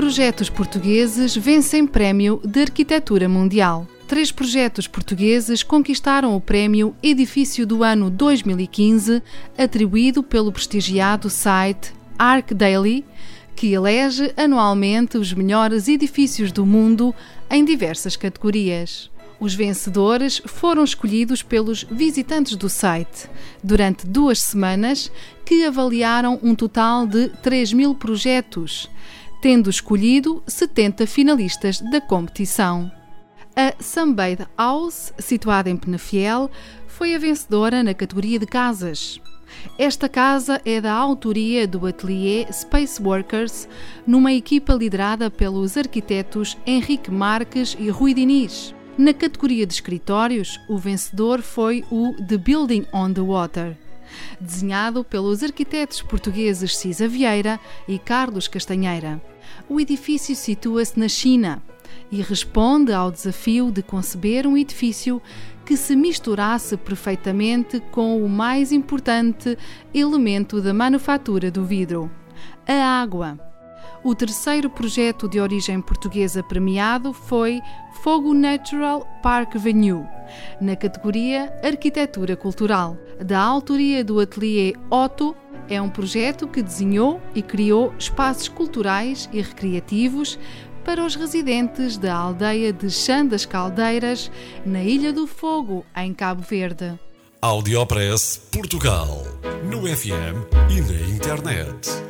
Projetos portugueses vencem prémio de arquitetura mundial. Três projetos portugueses conquistaram o prémio Edifício do Ano 2015, atribuído pelo prestigiado site ArcDaily, que elege anualmente os melhores edifícios do mundo em diversas categorias. Os vencedores foram escolhidos pelos visitantes do site durante duas semanas, que avaliaram um total de 3 mil projetos tendo escolhido 70 finalistas da competição. A Sunbathe House, situada em Penafiel, foi a vencedora na categoria de casas. Esta casa é da autoria do atelier Space Workers, numa equipa liderada pelos arquitetos Henrique Marques e Rui Diniz. Na categoria de escritórios, o vencedor foi o The Building on the Water desenhado pelos arquitetos portugueses Cisa Vieira e Carlos Castanheira. O edifício situa-se na China e responde ao desafio de conceber um edifício que se misturasse perfeitamente com o mais importante elemento da manufatura do vidro: a água. O terceiro projeto de origem portuguesa premiado foi Fogo Natural Park Venue, na categoria Arquitetura Cultural, da autoria do atelier Otto. É um projeto que desenhou e criou espaços culturais e recreativos para os residentes da aldeia de Chã das Caldeiras, na Ilha do Fogo, em Cabo Verde. Audiopress Portugal, no FM e na internet